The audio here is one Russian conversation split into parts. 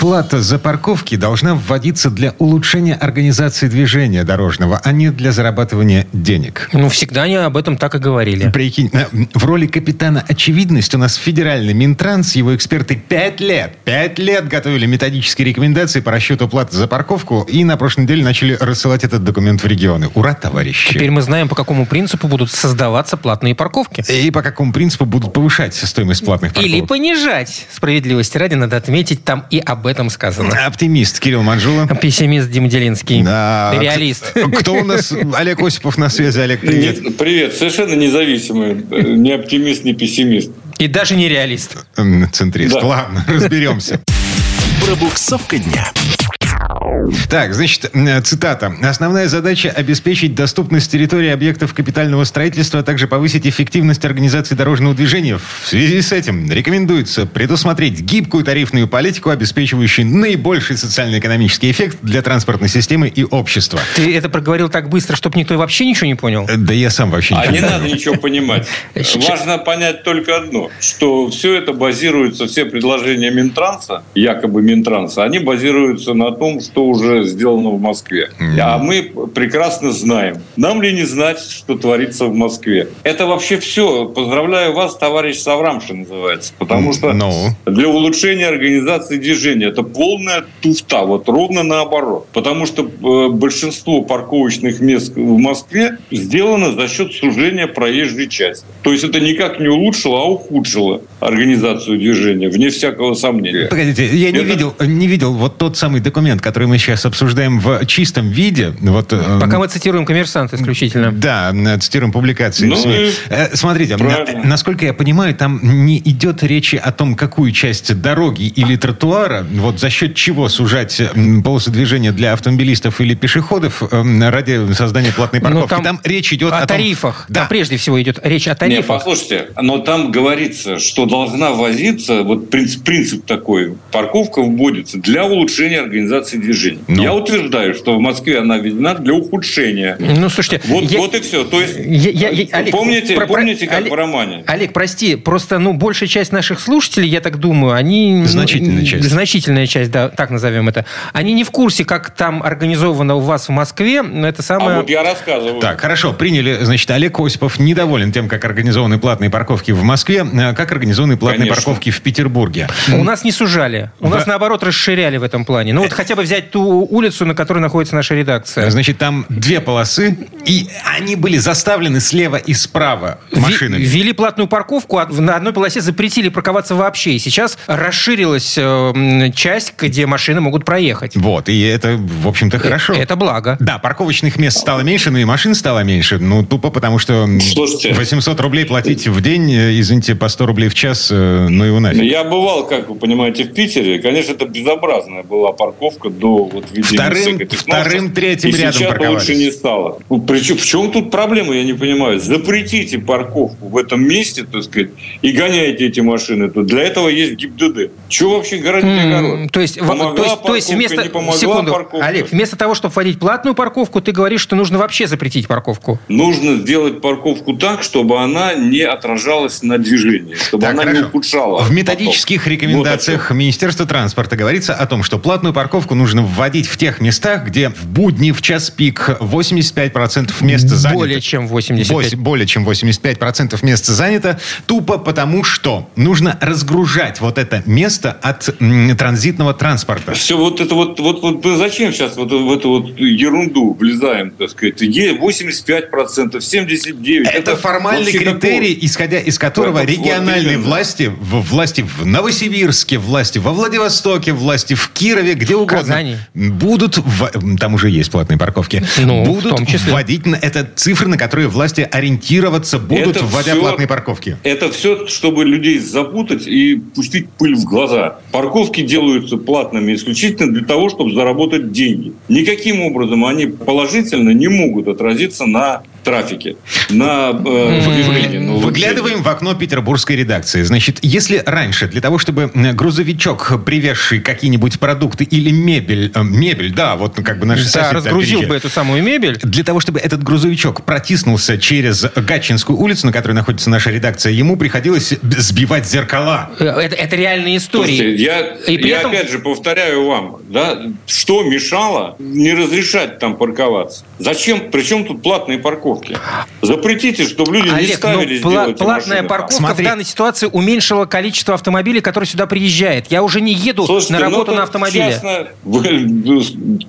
Плата за парковки должна вводиться для улучшения организации движения дорожного, а не для зарабатывания денег. Ну, всегда они об этом так и говорили. Прикинь, э, в роли капитана очевидность у нас федеральный Минтранс, его эксперты пять лет, пять лет готовили методические рекомендации по расчету платы за парковку и на прошлой неделе начали рассылать этот документ в регионы. Ура, товарищи! Теперь мы знаем, по какому принципу будут создаваться платные парковки. И по какому принципу будут повышать стоимость платных парковок. Или понижать. Справедливости ради надо отметить, там и об этом сказано. Оптимист Кирилл Манжула. Пессимист Дим Делинский. Да. Реалист. Кто у нас? Олег Осипов на связи. Олег, привет. Нет, привет. Совершенно независимый. Ни оптимист, ни пессимист. И даже не реалист. Центрист. Да. Ладно, разберемся. Пробуксовка дня. Так, значит, э, цитата. «Основная задача – обеспечить доступность территории объектов капитального строительства, а также повысить эффективность организации дорожного движения. В связи с этим рекомендуется предусмотреть гибкую тарифную политику, обеспечивающую наибольший социально-экономический эффект для транспортной системы и общества». Ты это проговорил так быстро, чтобы никто вообще ничего не понял? Э, Да я сам вообще А ничего не не надо ничего понимать. Важно понять только одно, что все это базируется, все предложения Минтранса, якобы Минтранса, они базируются на том, что уже сделано в Москве. А мы прекрасно знаем. Нам ли не знать, что творится в Москве? Это вообще все. Поздравляю вас, товарищ Саврамшин называется. Потому что Ну? для улучшения организации движения. Это полная туфта, вот ровно наоборот. Потому что э, большинство парковочных мест в Москве сделано за счет сужения проезжей части. То есть это никак не улучшило, а ухудшило организацию движения, вне всякого сомнения. Погодите, я не Это- видел, не видел вот тот самый документ, который мы сейчас обсуждаем в чистом виде. Вот, э, Пока мы цитируем коммерсант исключительно. Да, э, цитируем публикации. Ну в СМИ. и Э, Смотрите, правильно. на- насколько я понимаю, там не идет речи о том, какую часть дороги или тротуара, вот за счет чего сужать полосы движения для автомобилистов или пешеходов м, ради создания платной Ну, парковки. там, речь идет о, о том- тарифах. Да. Там прежде всего идет речь о Не, тарифах. послушайте, но там говорится, что должна возиться, вот принцип, принцип такой, парковка вводится для улучшения организации движения. Ну. Я утверждаю, что в Москве она введена для ухудшения. Ну, слушайте, Вот, я- вот и все. То есть, Я- я- я- Олег, помните, про- помните, как Олег- в романе? Олег, прости, просто, ну, большая часть наших слушателей, я так думаю, они... ну, Значительная часть. Значительная часть, да, так назовем это. Они не в курсе, как там организовано у вас в Москве. но Это А самое... вот я рассказываю. Так, хорошо, приняли. Значит, Олег Осипов недоволен тем, как организованы платные парковки в Москве, а как организованы платные Конечно. парковки в Петербурге. У нас не сужали. У нас, наоборот, расширяли в этом плане. Ну, вот хотя бы взять ту улицу, на которой находится наша редакция. Значит, там две полосы, и они были заставлены слева и справа машинами. Ввели платную парковку, а на одной полосе запретили парковаться вообще. И сейчас расширилась э, часть, где машины могут проехать. Вот, и это, в общем-то, хорошо. Это благо. Да, парковочных мест стало меньше, но и машин стало меньше. Ну, тупо потому, что Слушайте. 800 рублей платить в день, э, извините, по 100 рублей в час, э, ну его нафиг. Я бывал, как вы понимаете, в Питере. Конечно, это безобразная была парковка до вот Вторым- вторым, третьим И рядом сейчас парковались. лучше не стало. Ну, причем, в чем тут проблема, я не понимаю. Запретите парковку в этом месте, так сказать, и гоняйте эти машины. тут. Для этого есть ГИБДД. Чего вообще городить огород? То есть, Помогла то есть, то есть вместо... не помогла Секунду, парковка. Олег, вместо того, чтобы вводить платную парковку, ты говоришь, что нужно вообще запретить парковку. Нужно сделать парковку так, чтобы она не отражалась на движении, чтобы Так, она не хорошо. ухудшала. В методических поток. рекомендациях Министерства транспорта говорится о том, что платную парковку нужно вводить в тех местах, где в будни, в час пик 85% мест занято. Более чем 85. Вось- более чем 85% мест занято, тупо потому что нужно разгружать вот это место от транзитного транспорта. Все вот это вот, вот, вот зачем сейчас вот в эту вот ерунду влезаем, так сказать, Е 85%, 79%. Это формальный вообще критерий, исходя из которого Это вот региональные именно. Власти, в, власти в Новосибирске, власти во Владивостоке, власти в Кирове, где угодно, Казани. будут, в- там уже есть платные парковки, Ну, в будут том числе. вводить, на- это цифры, на которые власти ориентироваться будут, Это вводя всё- платные парковки. Это все, чтобы людей запутать и пустить пыль в глаза. Парковки делаются платными исключительно для того, чтобы заработать деньги. Никаким образом они положительно не могут отразиться на трафике, на э, движение. Выглядываем в окно петербургской редакции. Значит, если раньше для того, чтобы грузовичок, привезший какие-нибудь продукты или мебель, э, мебель, да, вот как бы наш да, разгрузил бы эту самую мебель. Для того, чтобы этот грузовичок протиснулся через Гатчинскую улицу, на которой находится наша редакция, ему приходилось сбивать зеркала. Э, это, это реальные истории. Слушайте, я, И я этом... опять же повторяю вам, да, что мешало не разрешать там парковаться? Зачем? Причем тут платные парковки? Запретите, чтобы люди Олег, не ставили ну, пла- платная парковка Смотри. в данной ситуации уменьшила количество автомобилей, которые сюда приезжают. Я уже не еду Слушайте, на ну, работу ну, на автомобиле. Честно,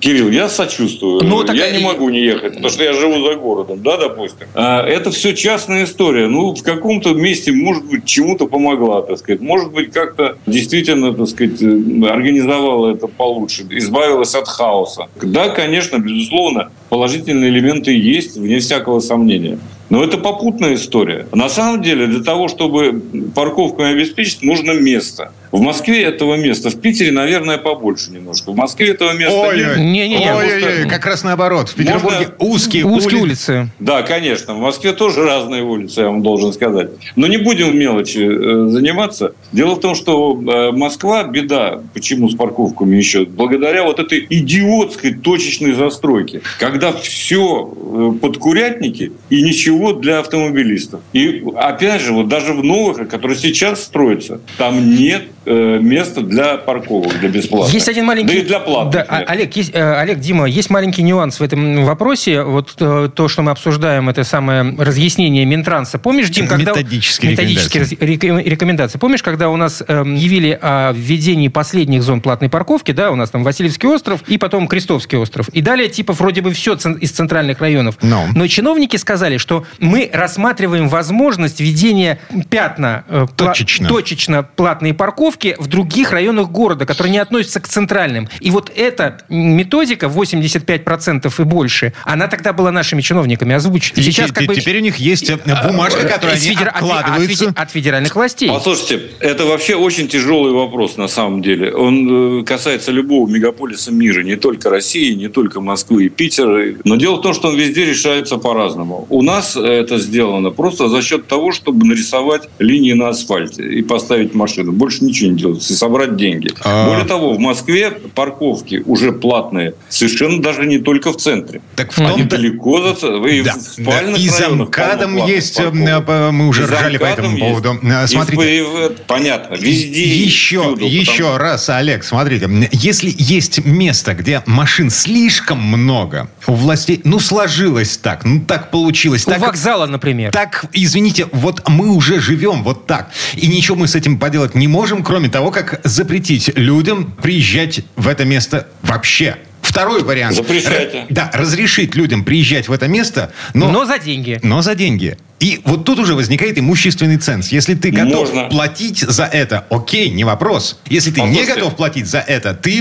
Кирилл, я сочувствую. Ну, так я не могу не ехать, потому что я живу за городом, да, допустим. А, это все частная история. Ну, в каком-то месте, может быть, чему-то помогла, так сказать. Может быть, как-то действительно, так сказать, организовала это получше, избавилась от хаоса. Да, конечно, безусловно, положительные элементы есть, вне всякого сомнения. Но это попутная история. На самом деле, для того, чтобы парковку обеспечить, нужно место. В Москве этого места, в Питере, наверное, побольше немножко. В Москве этого места ой, нет. Не, не, не. Ой, ой, ой, как раз наоборот. В Петербурге Можно... узкие, узкие улицы. улицы. Да, конечно. В Москве тоже разные улицы, я вам должен сказать. Но не будем в мелочи э, заниматься. Дело в том, что э, Москва, беда, почему с парковками еще, благодаря вот этой идиотской точечной застройке, когда все э, под курятники и ничего для автомобилистов. И опять же, вот даже в новых, которые сейчас строятся, там нет место для парковок, для бесплатных. Есть один маленький... Да и для платных. Да, Олег, есть, э, Олег, Дима, есть маленький нюанс в этом вопросе. Вот э, то, что мы обсуждаем, это самое разъяснение Минтранса. Помнишь, Дим, когда... Методические, методические рекомендации. рекомендации. Помнишь, когда у нас э, явили о введении последних зон платной парковки, да, у нас там Васильевский остров и потом Крестовский остров. И далее, типа, вроде бы все из центральных районов. No. Но чиновники сказали, что мы рассматриваем возможность введения пятна э, точечно. Пла- точечно платной парковки парковки в других районах города, которые не относятся к центральным. И вот эта методика, 85% и больше, она тогда была нашими чиновниками озвучена. И сейчас как бы... Теперь у них есть э, бумажка, которая они федер... откладываются. От, от, от федеральных властей. Послушайте, это вообще очень тяжелый вопрос на самом деле. Он э, касается любого мегаполиса мира, не только России, не только Москвы и Питера. Но дело в том, что он везде решается по-разному. У нас это сделано просто за счет того, чтобы нарисовать линии на асфальте и поставить машину. Больше ничего ничего не делать, и собрать деньги. А... Более того, в Москве парковки уже платные, совершенно даже не только в центре. Так в том Они далеко за... Вы да, в спальных да. И за МКАДом есть, э, парковок. мы уже и ржали по этому есть. поводу. Э, смотрите. И, понятно, везде. Еще, всюду, еще потому... раз, Олег, смотрите. Если есть место, где машин слишком много, у властей, ну, сложилось так, ну, так получилось. У так, вокзала, например. Так, извините, вот мы уже живем вот так. И ничего мы с этим поделать не можем, кроме того, как запретить людям приезжать в это место вообще. Второй вариант. Запрещайте. Да, разрешить людям приезжать в это место, но... Но за деньги. Но за деньги. И вот тут уже возникает имущественный ценз. Если ты готов Можно. платить за это, окей, не вопрос. Если ты Послушайте. не готов платить за это, ты,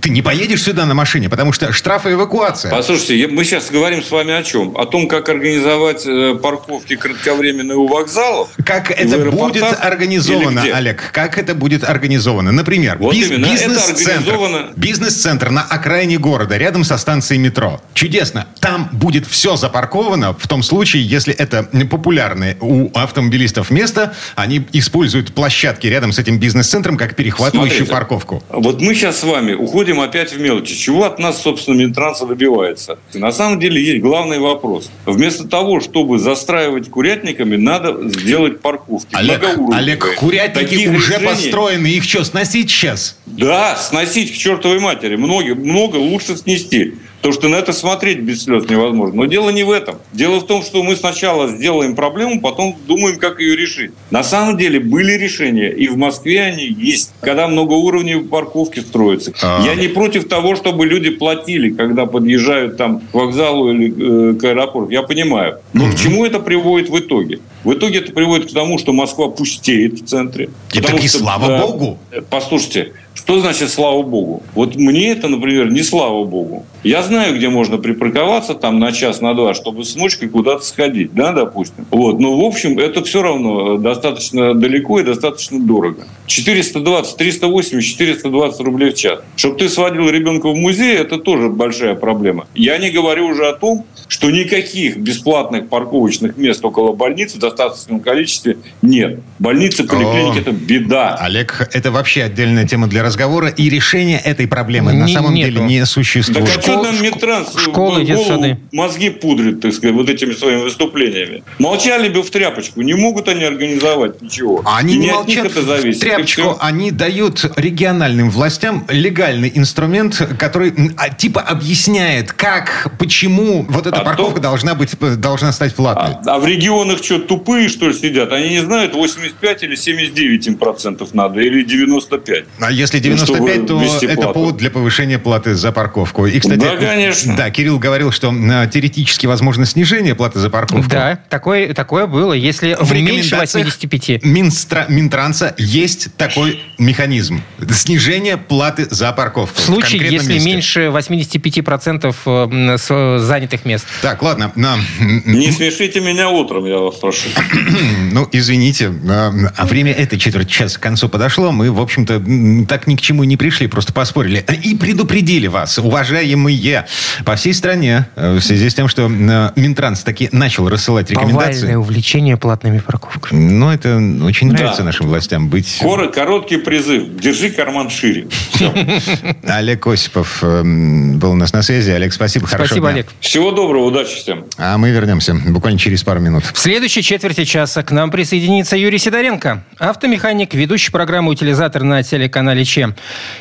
ты не поедешь сюда на машине, потому что штрафы эвакуация. Послушайте, мы сейчас говорим с вами о чем? О том, как организовать э, парковки кратковременные у вокзалов? Как это будет организовано, Олег? Как это будет организовано? Например, вот биз- бизнес-центр, организовано... бизнес-центр на окраине города, рядом со станцией метро. Чудесно. Там будет все запарковано в том случае, если это популярны у автомобилистов место, они используют площадки рядом с этим бизнес-центром как перехватывающую Смотрите, парковку. Вот мы сейчас с вами уходим опять в мелочи. Чего от нас, собственно, Минтранса добивается? На самом деле есть главный вопрос. Вместо того, чтобы застраивать курятниками, надо сделать парковки. Олег, Олег курятники Таких уже решений... построены. Их что, сносить сейчас? Да, сносить к чертовой матери. Много, много лучше снести. Потому что на это смотреть без слез невозможно. Но дело не в этом. Дело в том, что мы сначала сделаем проблему, потом думаем, как ее решить. На самом деле были решения, и в Москве они есть. Когда многоуровневые парковки строятся. А... Я не против того, чтобы люди платили, когда подъезжают там к вокзалу или э, к аэропорту. Я понимаю. Но к чему это приводит в итоге? В итоге это приводит к тому, что Москва пустеет в центре. И так и слава да, богу. Послушайте, что значит слава богу? Вот мне это, например, не слава богу. Я знаю, где можно припарковаться там на час, на два, чтобы с ночкой куда-то сходить, да, допустим. Вот. Но, в общем, это все равно достаточно далеко и достаточно дорого. 420, 380, 420 рублей в час. Чтобы ты сводил ребенка в музей, это тоже большая проблема. Я не говорю уже о том, что никаких бесплатных парковочных мест около больницы в достаточном количестве нет. Больницы, поликлиники – это беда. Олег, это вообще отдельная тема для разговора. И решение этой проблемы не, на самом нету. деле не существует. Так а что нам Медтранс школы, голову, мозги пудрит, так сказать, вот этими своими выступлениями? Молчали бы в тряпочку. Не могут они организовать ничего. Они И не молчат это зависит. Тряпочку. Они дают региональным властям легальный инструмент, который а, типа объясняет, как, почему вот эта а парковка то... должна, быть, должна стать платной. А, а в регионах что, тупые, что ли, сидят? Они не знают, 85 или 79 им процентов надо, или 95. А если 95, ну, то это плату. повод для повышения платы за парковку. И, кстати, да, конечно. Да, Кирилл говорил, что а, теоретически возможно снижение платы за парковку. Да, такое, такое было. Если в меньше 85. Минстра, Минтранса есть такой механизм. Снижение платы за парковку. В случае, в если месте. меньше 85% э, занятых мест. Так, ладно. На... Не смешите меня утром, я вас прошу. ну, извините. А, а время этой четверти часа к концу подошло. Мы, в общем-то, так ни к чему не пришли, просто поспорили. И предупредили вас, уважаемые, по всей стране, э, в связи с тем, что э, Минтранс таки начал рассылать рекомендации. Повальное увлечение платными парковками. Ну, это очень нравится да. нашим властям быть... Короткий призыв. Держи карман шире. Олег Осипов эм, был у нас на связи. Олег, спасибо. Спасибо, Олег. Всего доброго, удачи всем. А мы вернемся буквально через пару минут. В следующей четверти часа к нам присоединится Юрий Сидоренко, автомеханик, ведущий программы «Утилизатор» на телеканале ЧЕМ.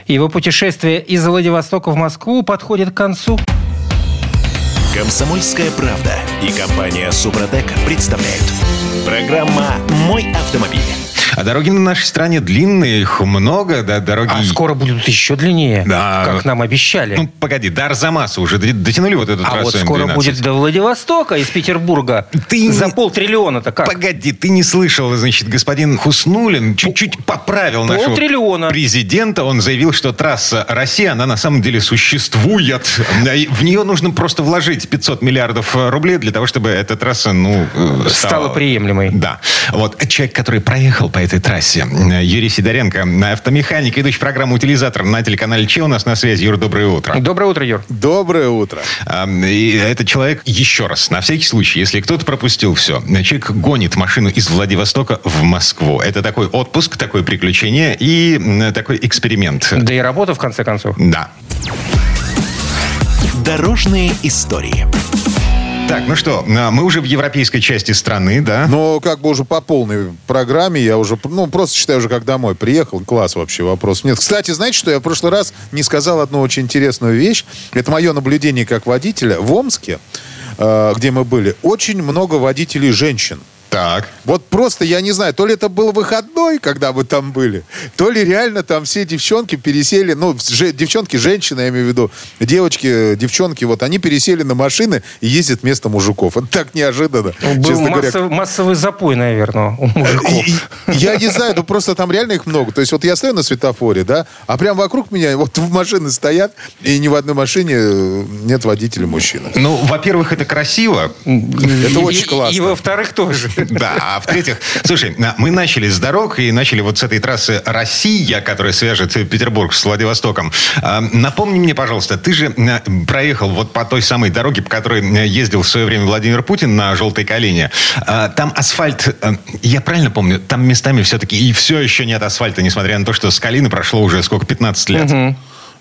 Его путешествие из Владивостока в Москву подходит к концу. Комсомольская правда и компания «Супротек» представляют. Программа «Мой автомобиль». А дороги на нашей стране длинные, их много, да, дороги... А скоро будут еще длиннее, да. как нам обещали. Ну, погоди, до Арзамаса уже дотянули вот эту а трассу А вот скоро М12. будет до Владивостока из Петербурга. Ты За не... полтриллиона-то как? Погоди, ты не слышал, значит, господин Хуснулин чуть-чуть поправил нашего президента. Он заявил, что трасса Россия, она на самом деле существует. В нее нужно просто вложить 500 миллиардов рублей для того, чтобы эта трасса, ну... Стала, стала приемлемой. Да. Вот человек, который проехал по этой трассе. Юрий Сидоренко, автомеханик, ведущий программу «Утилизатор» на телеканале Че у нас на связи. Юр, доброе утро. Доброе утро, Юр. Доброе утро. И этот человек, еще раз, на всякий случай, если кто-то пропустил все, человек гонит машину из Владивостока в Москву. Это такой отпуск, такое приключение и такой эксперимент. Да и работа, в конце концов. Да. Дорожные истории. Так, ну что, а, мы уже в европейской части страны, да? Ну, как бы уже по полной программе, я уже, ну, просто считаю уже как домой приехал. Класс вообще, вопрос нет. Кстати, знаете, что я в прошлый раз не сказал одну очень интересную вещь? Это мое наблюдение как водителя. В Омске, э, где мы были, очень много водителей женщин. Так. Вот просто, я не знаю, то ли это был выходной, когда вы там были, то ли реально там все девчонки пересели, ну, же, девчонки, женщины, я имею в виду, девочки, девчонки, вот они пересели на машины и ездят вместо мужиков. Это так неожиданно. Ну, был массов, говоря. массовый запой, наверное, у мужиков. Я не знаю, ну просто там реально их много. То есть вот я стою на светофоре, да, а прям вокруг меня вот машины стоят, и ни в одной машине э, нет водителя мужчины. Ну, во-первых, это красиво. Это очень классно. И во-вторых, тоже. Да, а в-третьих, слушай, мы начали с дорог и начали вот с этой трассы «Россия», которая свяжет Петербург с Владивостоком. А, напомни мне, пожалуйста, ты же проехал вот по той самой дороге, по которой ездил в свое время Владимир Путин на «Желтой калине». А, там асфальт, я правильно помню, там местами все-таки и все еще нет асфальта, несмотря на то, что с Калины прошло уже сколько, 15 лет. Угу.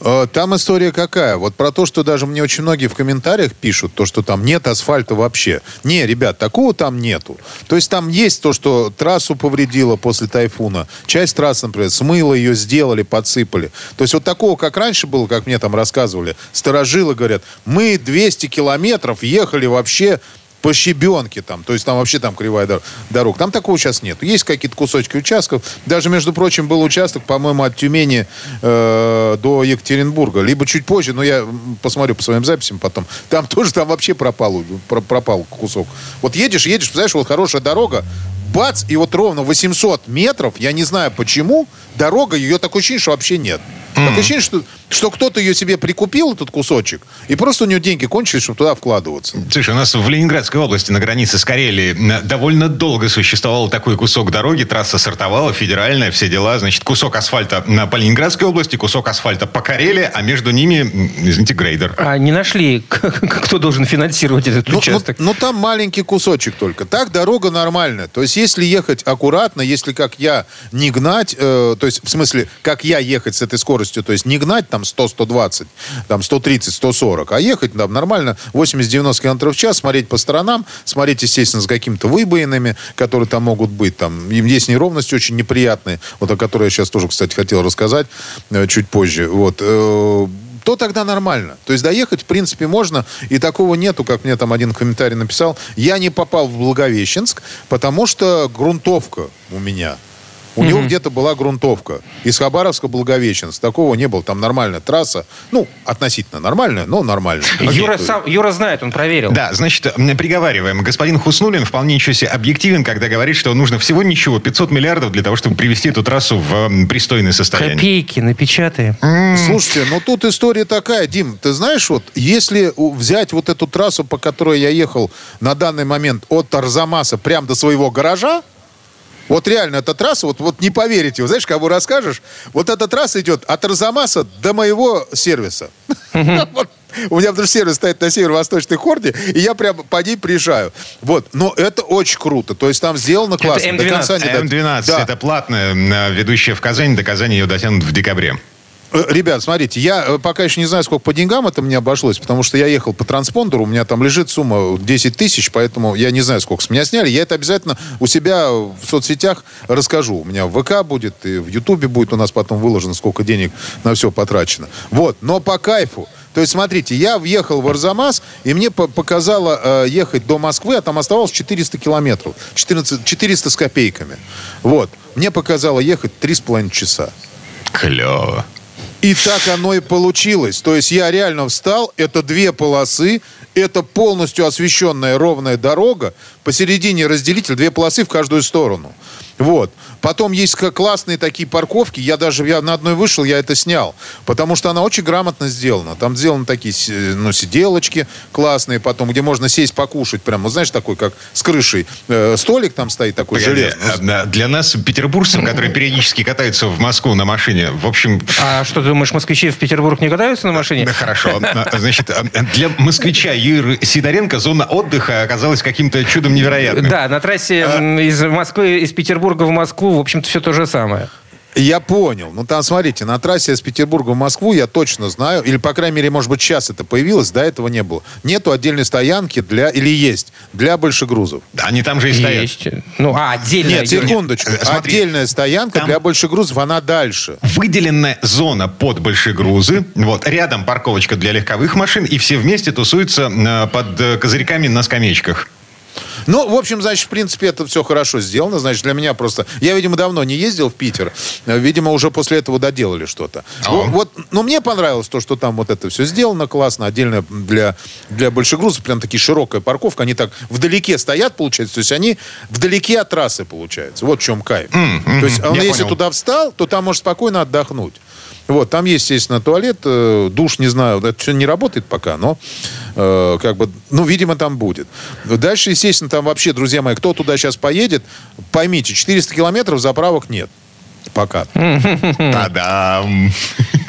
Э, там история какая? Вот про то, что даже мне очень многие в комментариях пишут, то, что там нет асфальта вообще. Не, ребят, такого там нету. То есть там есть то, что трассу повредило после тайфуна. Часть трассы, например, смыло ее, сделали, подсыпали. То есть вот такого, как раньше было, как мне там рассказывали, сторожилы говорят, мы 200 километров ехали вообще по щебенке там, то есть там вообще там кривая дор- дорога. Там такого сейчас нет. Есть какие-то кусочки участков. Даже, между прочим, был участок, по-моему, от Тюмени э, до Екатеринбурга. Либо чуть позже, но я посмотрю по своим записям потом. Там тоже там вообще пропал, пропал кусок. Вот едешь, едешь, представляешь, вот хорошая дорога, бац, и вот ровно 800 метров, я не знаю почему, дорога, ее такое ощущение, что вообще нет. Mm. Такое ощущение, что, что кто-то ее себе прикупил, этот кусочек, и просто у нее деньги кончились, чтобы туда вкладываться. Слушай, у нас в Ленинградской области на границе с Карелией довольно долго существовал такой кусок дороги, трасса сортовала, федеральная, все дела. Значит, кусок асфальта по Ленинградской области, кусок асфальта по Карелии, а между ними, извините, грейдер. А не нашли, кто должен финансировать этот ну, участок? Ну, ну, там маленький кусочек только. Так дорога нормальная. То есть, если ехать аккуратно, если как я не гнать, э, то есть, в смысле, как я ехать с этой скоростью, то есть не гнать там 100-120, там 130-140, а ехать там нормально 80-90 км в час, смотреть по сторонам, смотреть, естественно, с какими-то выбоинами, которые там могут быть. Там есть неровности очень неприятные, вот о которой я сейчас тоже, кстати, хотел рассказать э, чуть позже. Вот э, то тогда нормально. То есть доехать, в принципе, можно, и такого нету, как мне там один комментарий написал. Я не попал в Благовещенск, потому что грунтовка у меня. У него где-то была грунтовка. Из Хабаровска Благовещенск. Такого не было. Там нормальная трасса. Ну, относительно нормальная, но нормальная. Юра, сам, Юра знает, он проверил. Да, значит, приговариваем. Господин Хуснулин вполне ничего себе объективен, когда говорит, что нужно всего ничего, 500 миллиардов для того, чтобы привести эту трассу в пристойное состояние. Копейки напечатаем. Mm. Слушайте, ну тут история такая, Дим, ты знаешь, вот если взять вот эту трассу, по которой я ехал на данный момент от Арзамаса прямо до своего гаража, вот реально эта трасса, вот, вот не поверите, вы знаешь, кому расскажешь, вот эта трасса идет от Арзамаса до моего сервиса. У меня потому сервис стоит на северо-восточной хорде, и я прямо по ней приезжаю. Вот, но это очень круто. То есть там сделано классно. Это М12. До конца не М12, это платная, ведущая в Казань. До Казани ее дотянут в декабре. Э, ребят, смотрите, я э, пока еще не знаю, сколько по деньгам это мне обошлось, потому что я ехал по транспондеру, у меня там лежит сумма 10 тысяч, поэтому я не знаю, сколько с меня сняли. Я это обязательно у себя в соцсетях расскажу. У меня в ВК будет, и в Ютубе будет у нас потом выложено, сколько денег на все потрачено. Вот, но по кайфу. То есть, смотрите, я въехал в Арзамас, и мне показало э, ехать до Москвы, а там оставалось 400 километров. 14, 400 с копейками. Вот. Мне показало ехать 3,5 часа. Клево. И так оно и получилось. То есть я реально встал, это две полосы, это полностью освещенная ровная дорога, посередине разделитель, две полосы в каждую сторону. Вот. Потом есть классные такие парковки. Я даже я на одной вышел, я это снял. Потому что она очень грамотно сделана. Там сделаны такие ну, сиделочки классные, потом, где можно сесть покушать. Прямо, знаешь, такой, как с крышей. Э, столик там стоит такой Погоди, железный. А, для нас, петербуржцев, которые периодически катаются в Москву на машине, в общем... А что, думаешь, москвичи в Петербург не катаются на машине? Да, хорошо. Значит, для москвича Юры Сидоренко зона отдыха оказалась каким-то чудом невероятным. Да, на трассе из Москвы, из Петербурга в Москву, в общем-то, все то же самое. Я понял. Ну, там, смотрите, на трассе из Петербурга в Москву я точно знаю, или, по крайней мере, может быть, сейчас это появилось, до этого не было. Нету отдельной стоянки для, или есть, для большегрузов. Они там же и стоят. Есть. Ну, а, отдельная. Нет, секундочку. Нет. Смотри, Отдельная стоянка там для большегрузов, она дальше. Выделенная зона под большегрузы. Вот, рядом парковочка для легковых машин, и все вместе тусуются э, под э, козырьками на скамеечках. Ну, в общем, значит, в принципе, это все хорошо сделано. Значит, для меня просто... Я, видимо, давно не ездил в Питер. Видимо, уже после этого доделали что-то. Вот, вот, но мне понравилось то, что там вот это все сделано классно. Отдельно для, для большегрузов прям такие широкая парковка. Они так вдалеке стоят, получается. То есть они вдалеке от трассы, получается. Вот в чем кайф. Mm-hmm. То есть он, если понял. туда встал, то там может спокойно отдохнуть. Вот, там есть, естественно, туалет, э, душ, не знаю, это все не работает пока, но э, как бы, ну, видимо, там будет. Дальше, естественно, там вообще, друзья мои, кто туда сейчас поедет, поймите, 400 километров заправок нет пока. Та-дам!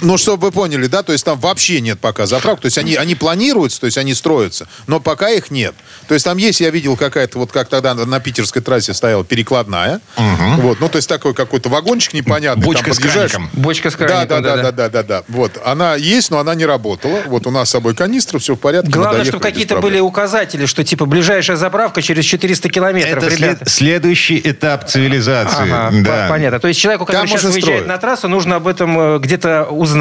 Ну, чтобы вы поняли, да, то есть там вообще нет пока заправок. То есть они, они планируются, то есть они строятся, но пока их нет. То есть там есть, я видел, какая-то, вот как тогда на питерской трассе стояла перекладная. Угу. Вот, ну, то есть такой какой-то вагончик непонятный. Бочка с краником. Бочка с краником, да, да, да, да, да, да, да. Вот, она есть, но она не работала. Вот у нас с собой канистра, все в порядке. Главное, чтобы какие-то были указатели, что типа ближайшая заправка через 400 километров. Это след, следующий этап цивилизации. Ага, да. Понятно. То есть человеку, который сейчас выезжает на трассу, нужно об этом э, где-то узнать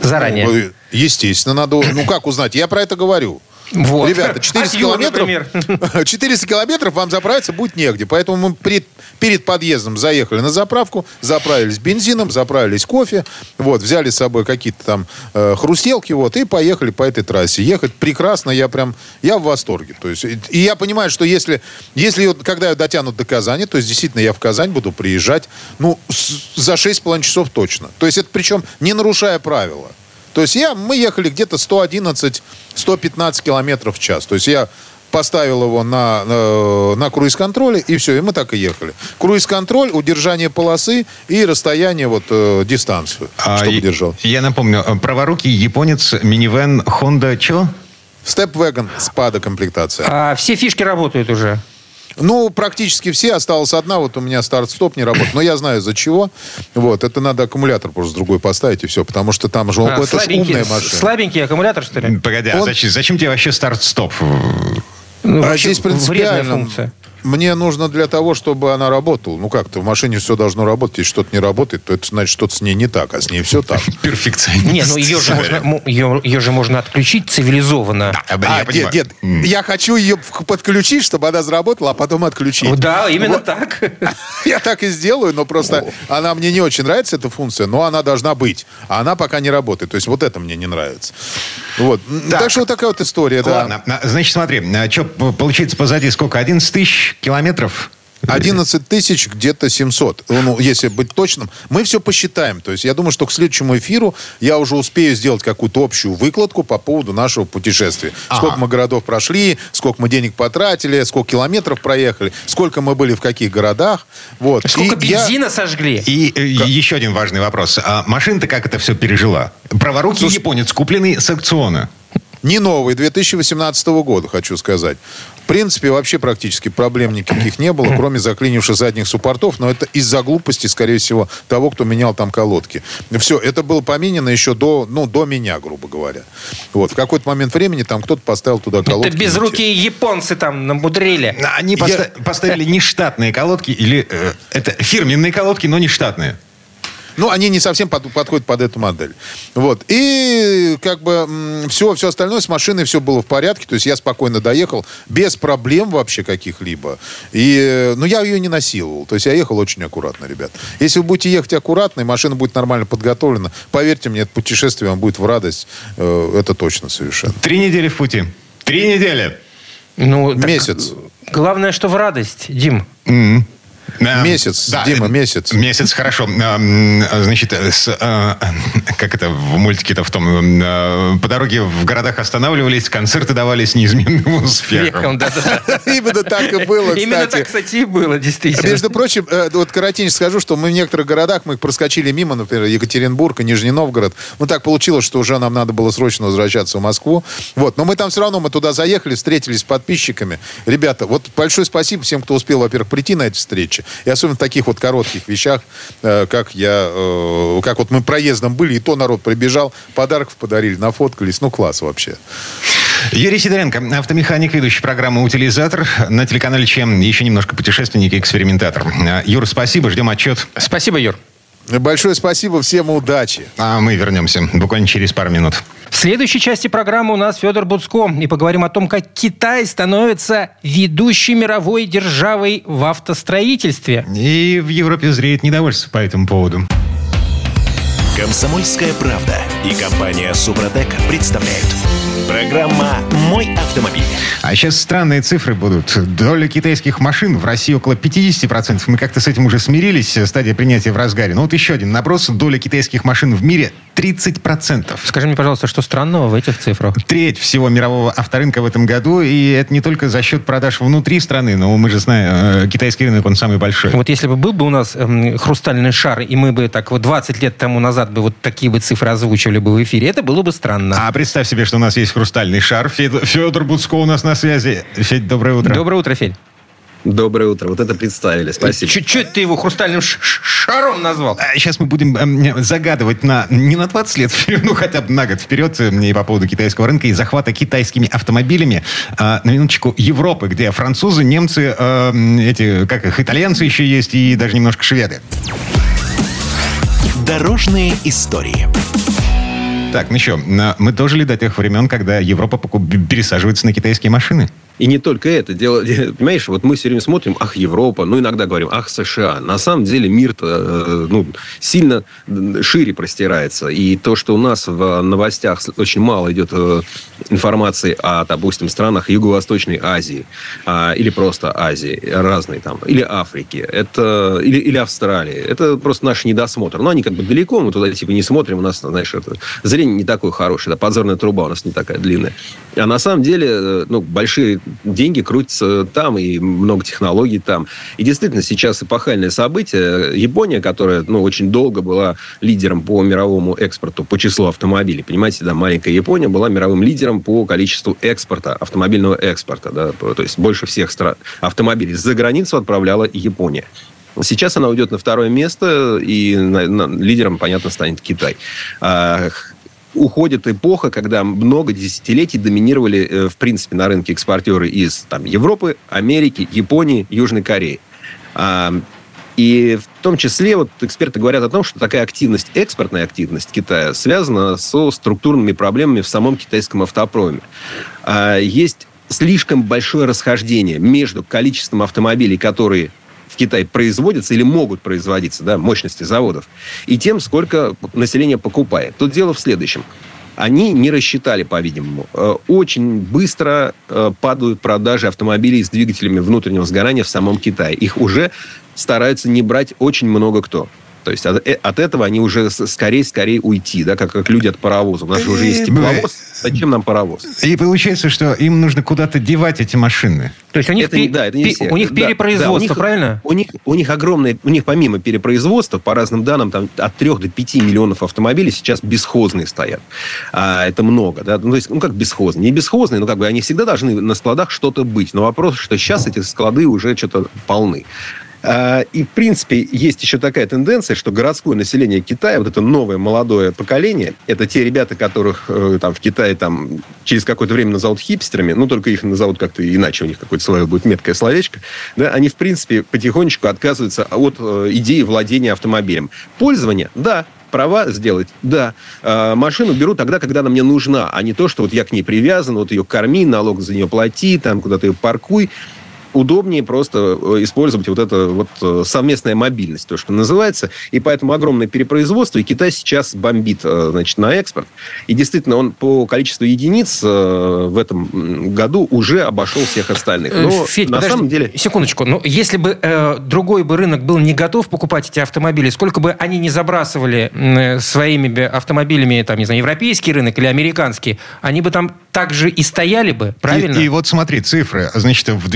заранее. Ну, естественно, надо... Ну, как узнать? Я про это говорю. Вот. Ребята, 400 От километров, 400 километров вам заправиться будет негде. Поэтому мы перед, перед подъездом заехали на заправку, заправились бензином, заправились кофе, вот, взяли с собой какие-то там э, хрустелки, вот, и поехали по этой трассе. Ехать прекрасно, я прям, я в восторге. То есть, и я понимаю, что если, если когда я дотянут до Казани, то есть действительно я в Казань буду приезжать, ну, с, за 6,5 часов точно. То есть это причем не нарушая правила. То есть я, мы ехали где-то 111-115 километров в час. То есть я поставил его на, на, на круиз-контроле, и все, и мы так и ехали. Круиз-контроль, удержание полосы и расстояние, вот, э, дистанцию, а, чтобы держал. Я напомню, э, праворукий японец, минивэн Honda чё? Степ-веган, спада комплектация. А все фишки работают уже? Ну, практически все. Осталась одна. Вот у меня старт-стоп не работает. Но я знаю, за чего. Вот. Это надо аккумулятор просто другой поставить, и все. Потому что там же... А, это умная машина. Слабенький аккумулятор, что ли? Погоди, а Он... а зачем, зачем тебе вообще старт-стоп? Ну, а здесь принципиально... функция мне нужно для того, чтобы она работала. Ну как-то в машине все должно работать. Если что-то не работает, то это значит, что-то с ней не так, а с ней все так. Перфекционист. Не, ну ее же можно, ее, ее же можно отключить цивилизованно. Да, а, я нет, нет, mm. я хочу ее подключить, чтобы она заработала, а потом отключить. Да, именно вот. так. Я так и сделаю, но просто О. она мне не очень нравится, эта функция, но она должна быть. А она пока не работает. То есть вот это мне не нравится. Вот. Так, так что вот такая вот история, Ладно. да. Значит, смотри, а что получается позади сколько? 11 тысяч километров? 11 тысяч где-то 700. Ну, если быть точным. Мы все посчитаем. То есть я думаю, что к следующему эфиру я уже успею сделать какую-то общую выкладку по поводу нашего путешествия. Ага. Сколько мы городов прошли, сколько мы денег потратили, сколько километров проехали, сколько мы были в каких городах. Вот. Сколько и бензина я... сожгли. И как? Э, еще один важный вопрос. А машина-то как это все пережила? Праворукий Слушай... японец, купленный с аукциона. Не новый, 2018 года, хочу сказать принципе, вообще практически проблем никаких не было, кроме заклинивших задних суппортов, но это из-за глупости, скорее всего, того, кто менял там колодки. Все, это было поменено еще до, ну, до меня, грубо говоря. Вот, в какой-то момент времени там кто-то поставил туда колодки. Это безрукие японцы там намудрили. Они Я... поста- поставили нештатные колодки, или э, это фирменные колодки, но не штатные. Ну, они не совсем под, подходят под эту модель. Вот. И как бы все, все остальное с машиной все было в порядке. То есть я спокойно доехал, без проблем вообще каких-либо. И, ну, я ее не насиловал. То есть я ехал очень аккуратно, ребят. Если вы будете ехать аккуратно, и машина будет нормально подготовлена, поверьте мне, это путешествие вам будет в радость. Э, это точно совершенно. Три недели в пути. Три недели. Ну, Месяц. Главное, что в радость, Дим. Mm-hmm. Месяц, да, Дима, месяц. Месяц, хорошо. Значит, с, э, как это в мультике-то в том, э, по дороге в городах останавливались, концерты давались неизменным успехом. Именно так и было, Именно так, кстати, и было, действительно. Между прочим, э, вот коротенько скажу, что мы в некоторых городах, мы проскочили мимо, например, Екатеринбург и Нижний Новгород. Ну, так получилось, что уже нам надо было срочно возвращаться в Москву. Вот, но мы там все равно, мы туда заехали, встретились с подписчиками. Ребята, вот большое спасибо всем, кто успел, во-первых, прийти на эти встречи. И особенно в таких вот коротких вещах, э, как я, э, как вот мы проездом были, и то народ прибежал, подарков подарили, нафоткались. Ну, класс вообще. Юрий Сидоренко, автомеханик, ведущий программы «Утилизатор» на телеканале «Чем». Еще немножко путешественник и экспериментатор. Э, Юр, спасибо, ждем отчет. Спасибо, Юр. Большое спасибо, всем удачи. А мы вернемся буквально через пару минут. В следующей части программы у нас Федор Буцко. И поговорим о том, как Китай становится ведущей мировой державой в автостроительстве. И в Европе зреет недовольство по этому поводу. Комсомольская правда и компания Супротек представляют. Программа «Мой автомобиль». А сейчас странные цифры будут. Доля китайских машин в России около 50%. Мы как-то с этим уже смирились. Стадия принятия в разгаре. Ну вот еще один наброс. Доля китайских машин в мире 30%. Скажи мне, пожалуйста, что странного в этих цифрах? Треть всего мирового авторынка в этом году, и это не только за счет продаж внутри страны, но мы же знаем, э, китайский рынок, он самый большой. Вот если бы был бы у нас э, хрустальный шар, и мы бы так вот 20 лет тому назад бы вот такие бы цифры озвучивали бы в эфире, это было бы странно. А представь себе, что у нас есть хрустальный шар. Федор, Федор Буцко у нас на связи. Федь, доброе утро. Доброе утро, Федь. Доброе утро. Вот это представили. Спасибо. Чуть-чуть ты его хрустальным шаром назвал. Сейчас а мы будем э, загадывать на не на 20 лет вперед, ну хотя бы на год вперед э, и по поводу китайского рынка и захвата китайскими автомобилями э, на минуточку Европы, где французы, немцы, э, эти, как их, итальянцы еще есть и даже немножко шведы. Дорожные истории. Так, ну что, мы дожили до тех времен, когда Европа пересаживается на китайские машины. И не только это. Дело, понимаешь, вот мы все время смотрим, ах, Европа, ну, иногда говорим, ах, США. На самом деле мир-то э, ну, сильно шире простирается. И то, что у нас в новостях очень мало идет э, информации о, допустим, странах Юго-Восточной Азии а, или просто Азии, разные там, или Африки, это, или, или Австралии. Это просто наш недосмотр. Но они как бы далеко, мы туда типа не смотрим, у нас, знаешь, это, зрение не такое хорошее, да, подзорная труба у нас не такая длинная. А на самом деле, э, ну, большие деньги крутятся там, и много технологий там. И действительно, сейчас эпохальное событие. Япония, которая, ну, очень долго была лидером по мировому экспорту, по числу автомобилей. Понимаете, да, маленькая Япония была мировым лидером по количеству экспорта, автомобильного экспорта, да, то есть больше всех стран автомобилей за границу отправляла Япония. Сейчас она уйдет на второе место, и на, на, лидером, понятно, станет Китай. А, уходит эпоха, когда много десятилетий доминировали, э, в принципе, на рынке экспортеры из там, Европы, Америки, Японии, Южной Кореи. А, и в том числе вот эксперты говорят о том, что такая активность, экспортная активность Китая связана со структурными проблемами в самом китайском автопроме. А, есть слишком большое расхождение между количеством автомобилей, которые Китае производятся или могут производиться, да, мощности заводов, и тем, сколько население покупает. Тут дело в следующем. Они не рассчитали, по-видимому. Э, очень быстро э, падают продажи автомобилей с двигателями внутреннего сгорания в самом Китае. Их уже стараются не брать очень много кто. То есть от, э, от этого они уже скорее-скорее уйти, да, как, как люди от паровоза. У нас же уже есть тепловоз, зачем нам паровоз? И получается, что им нужно куда-то девать эти машины. То есть у них, это, пи- да, это не все. У них перепроизводство, да, у них, правильно? У них, у них огромное, у них помимо перепроизводства, по разным данным, там от 3 до 5 миллионов автомобилей сейчас бесхозные стоят. А, это много, да, ну, то есть, ну, как бесхозные. Не бесхозные, но как бы они всегда должны на складах что-то быть. Но вопрос, что сейчас эти склады уже что-то полны. А, и, в принципе, есть еще такая тенденция, что городское население Китая, вот это новое молодое поколение, это те ребята, которых э, там в Китае там через какое-то время назовут хипстерами, ну, только их назовут как-то иначе, у них какое-то свое будет меткое словечко, да, они, в принципе, потихонечку отказываются от э, идеи владения автомобилем. Пользование, да, права сделать, да. А машину беру тогда, когда она мне нужна, а не то, что вот я к ней привязан, вот ее корми, налог за нее плати, там куда-то ее паркуй удобнее просто э, использовать вот это вот э, совместная мобильность, то, что называется. И поэтому огромное перепроизводство, и Китай сейчас бомбит, э, значит, на экспорт. И действительно, он по количеству единиц в этом году уже обошел всех остальных. Но Федь, на подожди, самом деле... Секундочку. Но если бы э, другой бы рынок был не готов покупать эти автомобили, сколько бы они не забрасывали э, своими автомобилями, там, не знаю, европейский рынок или американский, они бы там также и стояли бы, правильно? И, и вот смотри, цифры. Значит, в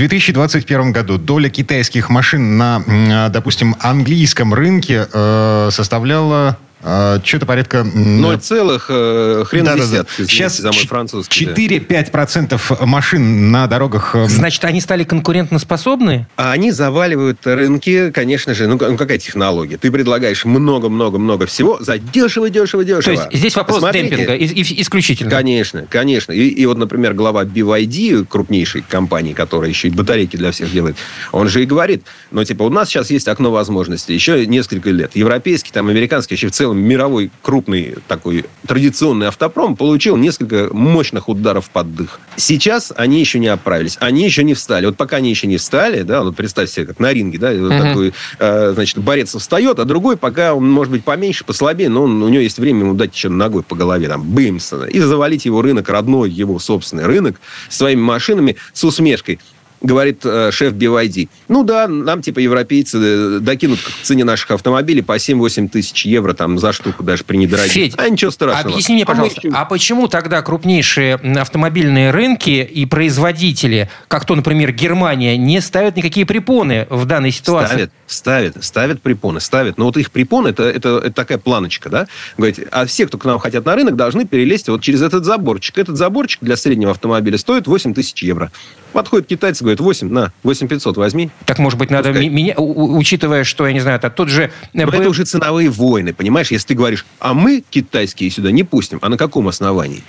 2021 году. Доля китайских машин на, а, допустим, английском рынке э, составляла а, что-то порядка... 0 целых э, хрен да, десятки. Да, да. Сейчас 4-5% машин на дорогах... Э, Значит, они стали конкурентоспособны? А они заваливают рынки, конечно же. Ну, ну, какая технология? Ты предлагаешь много-много-много всего за дешево-дешево-дешево. То есть здесь вопрос Посмотрите. демпинга исключительно? Конечно, конечно. И, и вот, например, глава BYD, крупнейшей компании, которая еще и батарейки для всех делает, он же и говорит, ну, типа, у нас сейчас есть окно возможностей, еще несколько лет. Европейский, там, американский, еще в целом мировой крупный такой традиционный автопром получил несколько мощных ударов под дых. Сейчас они еще не оправились, они еще не встали. Вот пока они еще не встали, да, вот представь себе, как на ринге, да, uh-huh. такой, э, значит, борец встает, а другой пока он может быть поменьше, послабее, но он, у него есть время ему дать еще ногой по голове, там, бымсона, и завалить его рынок, родной его собственный рынок, своими машинами с усмешкой говорит э, шеф BYD. Ну да, нам типа европейцы э, докинут к цене наших автомобилей по 7-8 тысяч евро там за штуку даже при недорогих. Федь, а ничего страшного. Объясни мне, пожалуйста, а, а почему тогда крупнейшие автомобильные рынки и производители, как то, например, Германия, не ставят никакие препоны в данной ситуации? Ставят, ставят, ставят препоны, ставят. Но вот их препоны, это, это, это такая планочка, да? Говорите, а все, кто к нам хотят на рынок, должны перелезть вот через этот заборчик. Этот заборчик для среднего автомобиля стоит 8 тысяч евро. Подходит китайцы, говорит, 8, на, 8500 возьми. Так, может быть, надо меня, учитывая, что, я не знаю, это тот же... Но это уже ценовые войны, понимаешь? Если ты говоришь, а мы китайские сюда не пустим, а на каком основании?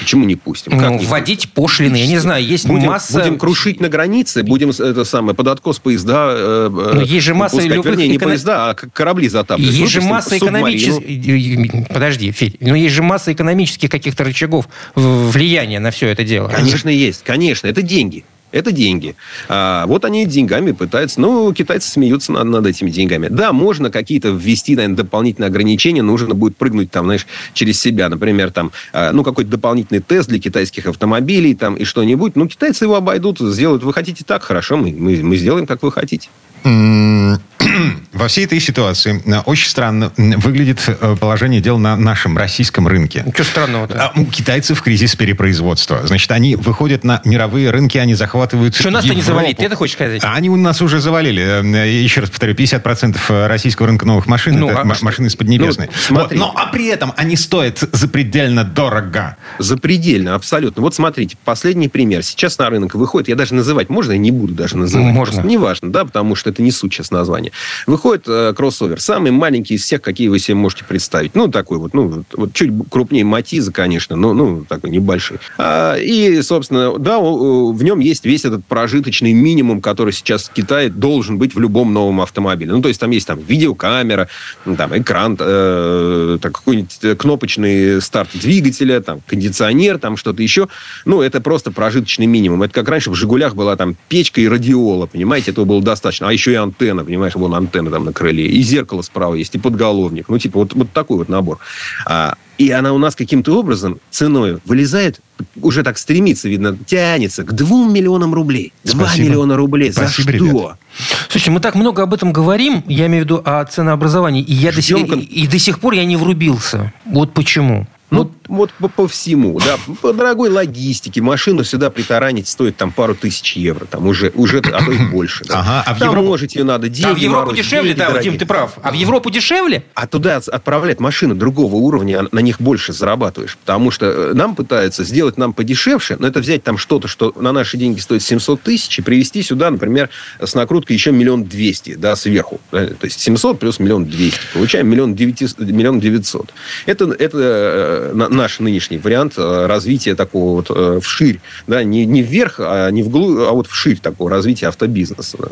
Почему не пустим? Ну, вводить пошлины, я не знаю, есть будем, масса... Будем крушить на границе, будем это самое, под откос поезда... Э, Но ну, есть же масса пускать, любых... Вернее, не эко... поезда, а корабли затапливать. Есть же масса экономических... Подожди, Федь, но есть же масса экономических каких-то рычагов влияния на все это дело. Конечно, есть, конечно, это деньги. Это деньги. А, вот они деньгами пытаются... Ну, китайцы смеются над, над этими деньгами. Да, можно какие-то ввести, наверное, дополнительные ограничения. Нужно будет прыгнуть там, знаешь, через себя. Например, там, а, ну, какой-то дополнительный тест для китайских автомобилей там и что-нибудь. Ну, китайцы его обойдут, сделают. Вы хотите так? Хорошо, мы, мы, мы сделаем, как вы хотите. Во всей этой ситуации э, очень странно выглядит э, положение дел на нашем российском рынке. Что странного-то? А, у китайцев кризис перепроизводства. Значит, они выходят на мировые рынки, они захватывают Что нас-то не завалит, ты это хочешь сказать? А они у нас уже завалили. Э, еще раз повторю, 50% российского рынка новых машин ну, это а машины из Поднебесной. Ну, вот, но, а при этом они стоят запредельно дорого. Запредельно, абсолютно. Вот смотрите, последний пример. Сейчас на рынок выходит, я даже называть можно, я не буду даже называть. Можно. Неважно, да, потому что это не суть сейчас название. Выходит э, кроссовер, самый маленький из всех, какие вы себе можете представить. Ну, такой вот, ну, вот чуть крупнее Матиза, конечно, но, ну, такой небольшой. А, и, собственно, да, в нем есть весь этот прожиточный минимум, который сейчас в Китае должен быть в любом новом автомобиле. Ну, то есть там есть там видеокамера, там экран, э, какой-нибудь кнопочный старт двигателя, там кондиционер, там что-то еще. Ну, это просто прожиточный минимум. Это как раньше в «Жигулях» была там печка и радиола, понимаете, этого было достаточно. А еще и антенна, понимаешь, вон антенна там на крыле, и зеркало справа есть, и подголовник. Ну, типа, вот, вот такой вот набор. А, и она у нас каким-то образом ценой вылезает, уже так стремится, видно, тянется к двум миллионам рублей. Два миллиона рублей. Спасибо, За что? Ребят. Слушайте, мы так много об этом говорим, я имею в виду о ценообразовании, и, я до сих, и, и до сих пор я не врубился. Вот почему. Ну, вот, вот по, по всему, да, по дорогой логистике. Машину сюда притаранить стоит там пару тысяч евро, там уже, уже а то и больше. Да. Ага, а в там Европу... можете надо деньги А в Европу морозить, дешевле, да, дорогие. Дим, ты прав. А в Европу дешевле? А туда отправлять машины другого уровня, на них больше зарабатываешь. Потому что э, нам пытаются сделать нам подешевше, но это взять там что-то, что на наши деньги стоит 700 тысяч, и привезти сюда, например, с накруткой еще миллион двести, да, сверху. То есть 700 плюс миллион двести. Получаем миллион девятьсот. Это, это э, наш нынешний вариант э, развития такого вот э, вширь, да, не, не вверх, а не вглубь, а вот вширь такого развития автобизнеса. Да.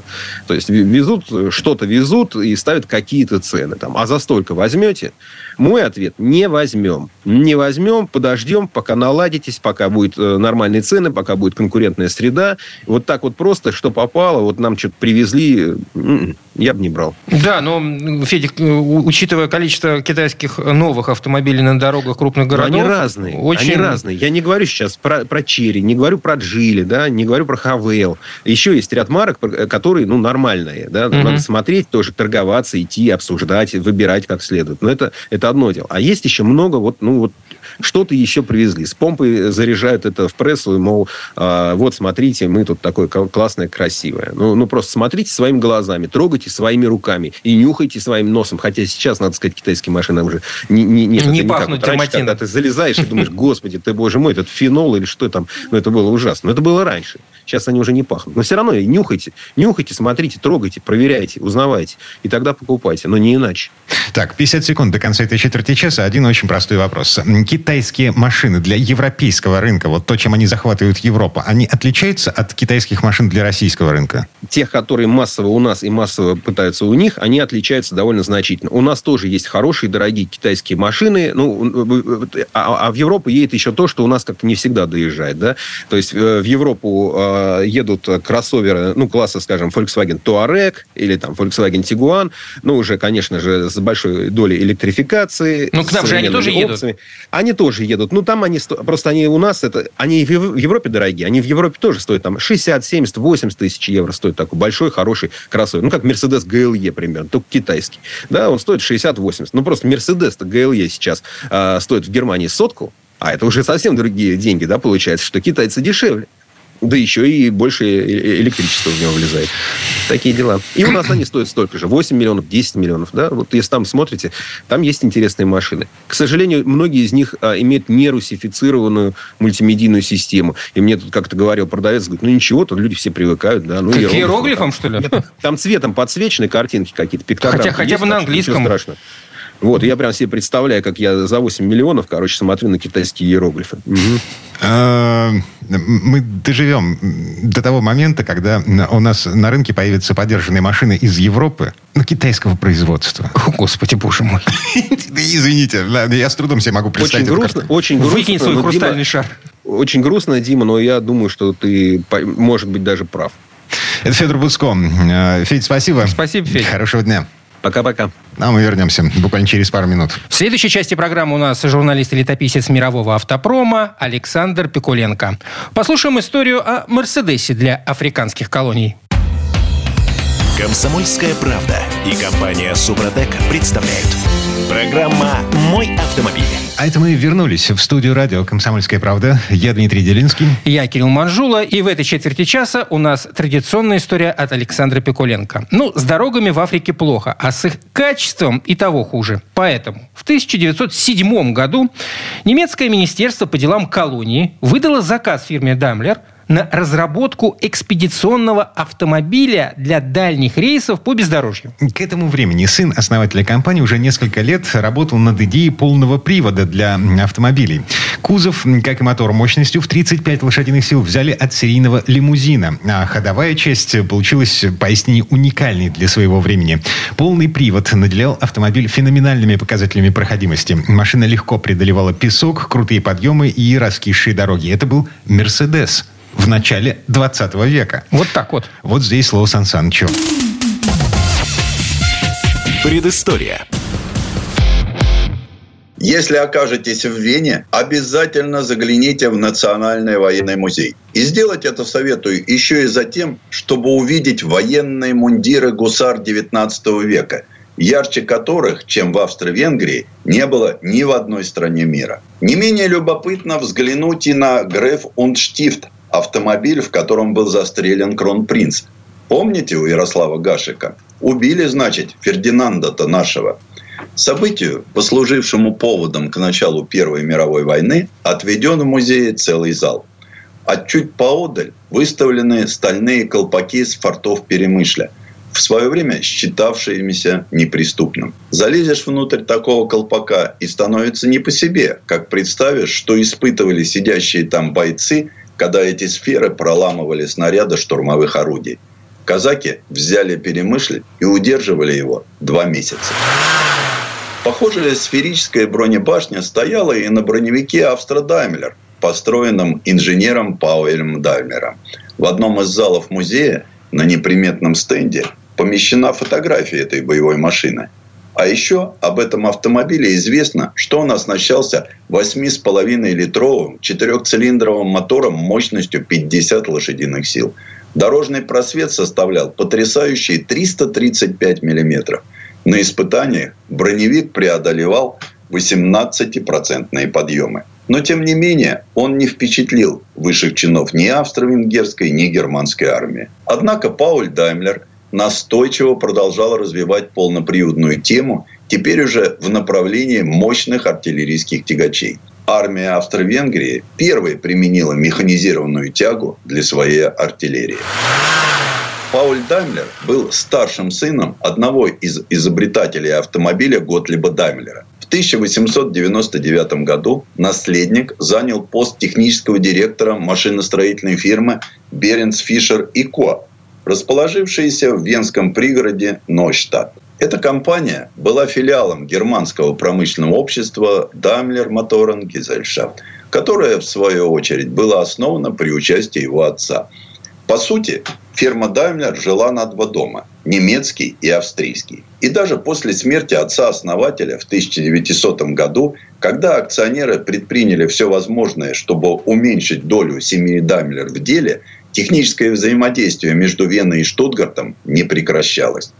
То есть везут, что-то везут и ставят какие-то цены. Там, а за столько возьмете? Мой ответ – не возьмем. Не возьмем, подождем, пока наладитесь, пока будут э, нормальные цены, пока будет конкурентная среда. Вот так вот просто, что попало, вот нам что-то привезли, м-м, я бы не брал. Да, но, Федя, учитывая количество китайских новых автомобилей на дорогах крупных городов... они разные. Очень... Они разные. Я не говорю сейчас про, про Черри, не говорю про Джили, да, не говорю про Хавейл. Еще есть ряд марок, которые, ну, нормальные, да, угу. надо смотреть, тоже торговаться, идти, обсуждать, выбирать как следует. Но это, это одно дело. А есть еще много вот, ну, вот что-то еще привезли. С помпой заряжают это в прессу, и, мол, а, вот, смотрите, мы тут такое классное, красивое. Ну, ну, просто смотрите своими глазами, трогайте своими руками и нюхайте своим носом. Хотя сейчас, надо сказать, китайские машины уже не, не, нет, не пахнут вот раньше, когда ты залезаешь и думаешь, господи, ты, боже мой, этот фенол или что там, ну, это было ужасно. Но это было раньше. Сейчас они уже не пахнут. Но все равно нюхайте, нюхайте, смотрите, трогайте, проверяйте, узнавайте. И тогда покупайте, но не иначе. Так, 50 секунд до конца этой четверти часа. Один очень простой вопрос. Китайские машины для европейского рынка, вот то, чем они захватывают Европу, они отличаются от китайских машин для российского рынка? Тех, которые массово у нас и массово пытаются у них, они отличаются довольно значительно. У нас тоже есть хорошие, дорогие китайские машины, ну, а, а в Европу едет еще то, что у нас как-то не всегда доезжает, да. То есть э, в Европу э, едут кроссоверы, ну, класса, скажем, Volkswagen Touareg или там Volkswagen Tiguan, ну, уже, конечно же, с большой долей электрификации. Ну, к нам же они тоже опциями. едут. Они тоже едут. Ну, там они... Просто они у нас... это Они в Европе дорогие. Они в Европе тоже стоят там 60, 70, 80 тысяч евро стоит такой большой, хороший кроссовер. Ну, как Mercedes GLE примерно, только китайский. Да, он стоит 60-80. Ну, просто Mercedes-то GLE сейчас э, стоит в Германии сотку, а это уже совсем другие деньги, да, получается, что китайцы дешевле. Да еще и больше электричества в него влезает. Такие дела. И у нас они стоят столько же. 8 миллионов, 10 миллионов. Да? Вот если там смотрите, там есть интересные машины. К сожалению, многие из них а, имеют нерусифицированную мультимедийную систему. И мне тут как-то говорил продавец, говорит, ну ничего, тут люди все привыкают. Да? Ну, К иероглифам, что ли? Там цветом подсвечены картинки какие-то, пиктограммы. Хотя, хотя бы на английском. Страшно. Вот, я прям себе представляю, как я за 8 миллионов, короче, смотрю на китайские иероглифы. Мы доживем до того момента, когда у нас на рынке появятся подержанные машины из Европы, но китайского производства. О, Господи, боже мой. Извините, я с трудом себе могу представить. Очень грустно. Очень грустно. Выкинь свой хрустальный шар. Очень грустно, Дима, но я думаю, что ты, может быть, даже прав. Это Федор Буцко. Э, Федь, спасибо. Спасибо, Федь. Хорошего дня. Пока-пока. А мы вернемся буквально через пару минут. В следующей части программы у нас журналист и летописец мирового автопрома Александр Пикуленко. Послушаем историю о Мерседесе для африканских колоний. Комсомольская правда и компания Супротек представляют. Программа «Мой автомобиль». А это мы вернулись в студию радио «Комсомольская правда». Я Дмитрий Делинский. Я Кирилл Манжула. И в этой четверти часа у нас традиционная история от Александра Пикуленко. Ну, с дорогами в Африке плохо, а с их качеством и того хуже. Поэтому в 1907 году немецкое министерство по делам колонии выдало заказ фирме Daimler – на разработку экспедиционного автомобиля для дальних рейсов по бездорожью. К этому времени сын основателя компании уже несколько лет работал над идеей полного привода для автомобилей. Кузов, как и мотор мощностью в 35 лошадиных сил, взяли от серийного лимузина, а ходовая часть получилась поистине уникальной для своего времени. Полный привод наделял автомобиль феноменальными показателями проходимости. Машина легко преодолевала песок, крутые подъемы и раскисшие дороги. Это был «Мерседес» в начале 20 века. Вот так вот. Вот здесь слово Сан Санычу. Предыстория. Если окажетесь в Вене, обязательно загляните в Национальный военный музей. И сделать это советую еще и за тем, чтобы увидеть военные мундиры гусар XIX века, ярче которых, чем в Австро-Венгрии, не было ни в одной стране мира. Не менее любопытно взглянуть и на Греф und автомобиль, в котором был застрелен кронпринц. Помните у Ярослава Гашика? Убили, значит, Фердинанда-то нашего. Событию, послужившему поводом к началу Первой мировой войны, отведен в музее целый зал. А чуть поодаль выставлены стальные колпаки с фортов Перемышля, в свое время считавшимися неприступным. Залезешь внутрь такого колпака и становится не по себе, как представишь, что испытывали сидящие там бойцы – когда эти сферы проламывали снаряды штурмовых орудий. Казаки взяли Перемышль и удерживали его два месяца. Похожая сферическая бронебашня стояла и на броневике «Австродаймлер», построенном инженером Пауэлем Даймлером. В одном из залов музея на неприметном стенде помещена фотография этой боевой машины – а еще об этом автомобиле известно, что он оснащался 8,5-литровым четырехцилиндровым мотором мощностью 50 лошадиных сил. Дорожный просвет составлял потрясающие 335 миллиметров. На испытаниях броневик преодолевал 18-процентные подъемы. Но, тем не менее, он не впечатлил высших чинов ни австро-венгерской, ни германской армии. Однако Пауль Даймлер – настойчиво продолжал развивать полноприводную тему, теперь уже в направлении мощных артиллерийских тягачей. Армия Австро-Венгрии первой применила механизированную тягу для своей артиллерии. Пауль Даймлер был старшим сыном одного из изобретателей автомобиля Готлиба Даймлера. В 1899 году наследник занял пост технического директора машиностроительной фирмы Беренц Фишер и Ко, расположившаяся в венском пригороде Нойштадт. Эта компания была филиалом германского промышленного общества Daimler Motoren Gesellschaft, которое, в свою очередь, было основано при участии его отца. По сути, фирма Daimler жила на два дома – немецкий и австрийский. И даже после смерти отца-основателя в 1900 году, когда акционеры предприняли все возможное, чтобы уменьшить долю семьи Daimler в деле, Техническое взаимодействие между Веной и Штутгартом не прекращалось.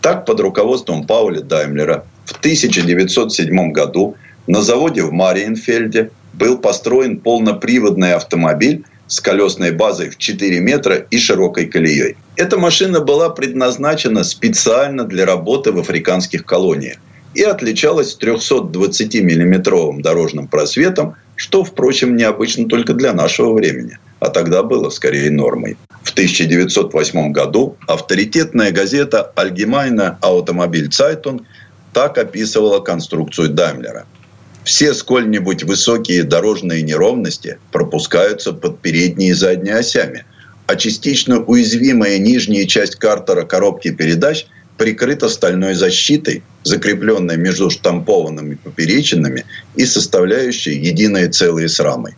Так, под руководством Пауля Даймлера в 1907 году на заводе в Мариенфельде был построен полноприводный автомобиль с колесной базой в 4 метра и широкой колеей. Эта машина была предназначена специально для работы в африканских колониях и отличалась 320-миллиметровым дорожным просветом, что, впрочем, необычно только для нашего времени а тогда было скорее нормой. В 1908 году авторитетная газета «Альгемайна Аутомобиль Цайтун» так описывала конструкцию Даймлера. Все сколь-нибудь высокие дорожные неровности пропускаются под передние и задние осями, а частично уязвимая нижняя часть картера коробки передач прикрыта стальной защитой, закрепленной между штампованными поперечинами и составляющей единое целое с рамой.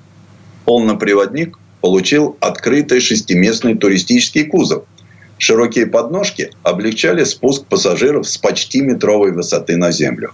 Полноприводник получил открытый шестиместный туристический кузов. Широкие подножки облегчали спуск пассажиров с почти метровой высоты на землю.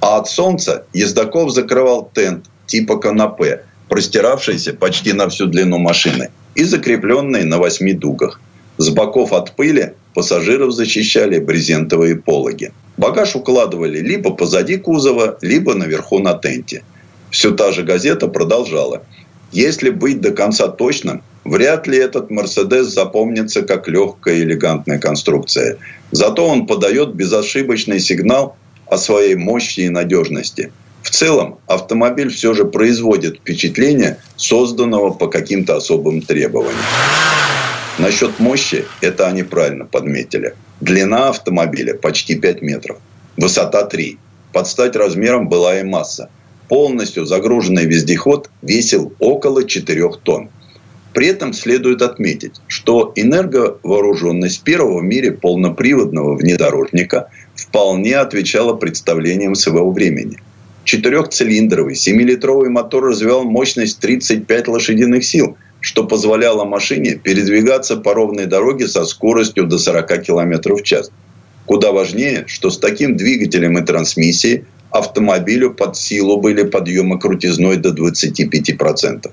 А от солнца ездаков закрывал тент типа канапе, простиравшийся почти на всю длину машины и закрепленный на восьми дугах. С боков от пыли пассажиров защищали брезентовые пологи. Багаж укладывали либо позади кузова, либо наверху на тенте. Все та же газета продолжала – если быть до конца точным, вряд ли этот Мерседес запомнится как легкая элегантная конструкция. Зато он подает безошибочный сигнал о своей мощи и надежности. В целом, автомобиль все же производит впечатление созданного по каким-то особым требованиям. Насчет мощи это они правильно подметили. Длина автомобиля почти 5 метров. Высота 3. Под стать размером была и масса – полностью загруженный вездеход весил около 4 тонн. При этом следует отметить, что энерговооруженность первого в мире полноприводного внедорожника вполне отвечала представлениям своего времени. Четырехцилиндровый 7-литровый мотор развивал мощность 35 лошадиных сил, что позволяло машине передвигаться по ровной дороге со скоростью до 40 км в час. Куда важнее, что с таким двигателем и трансмиссией автомобилю под силу были подъемы крутизной до 25%.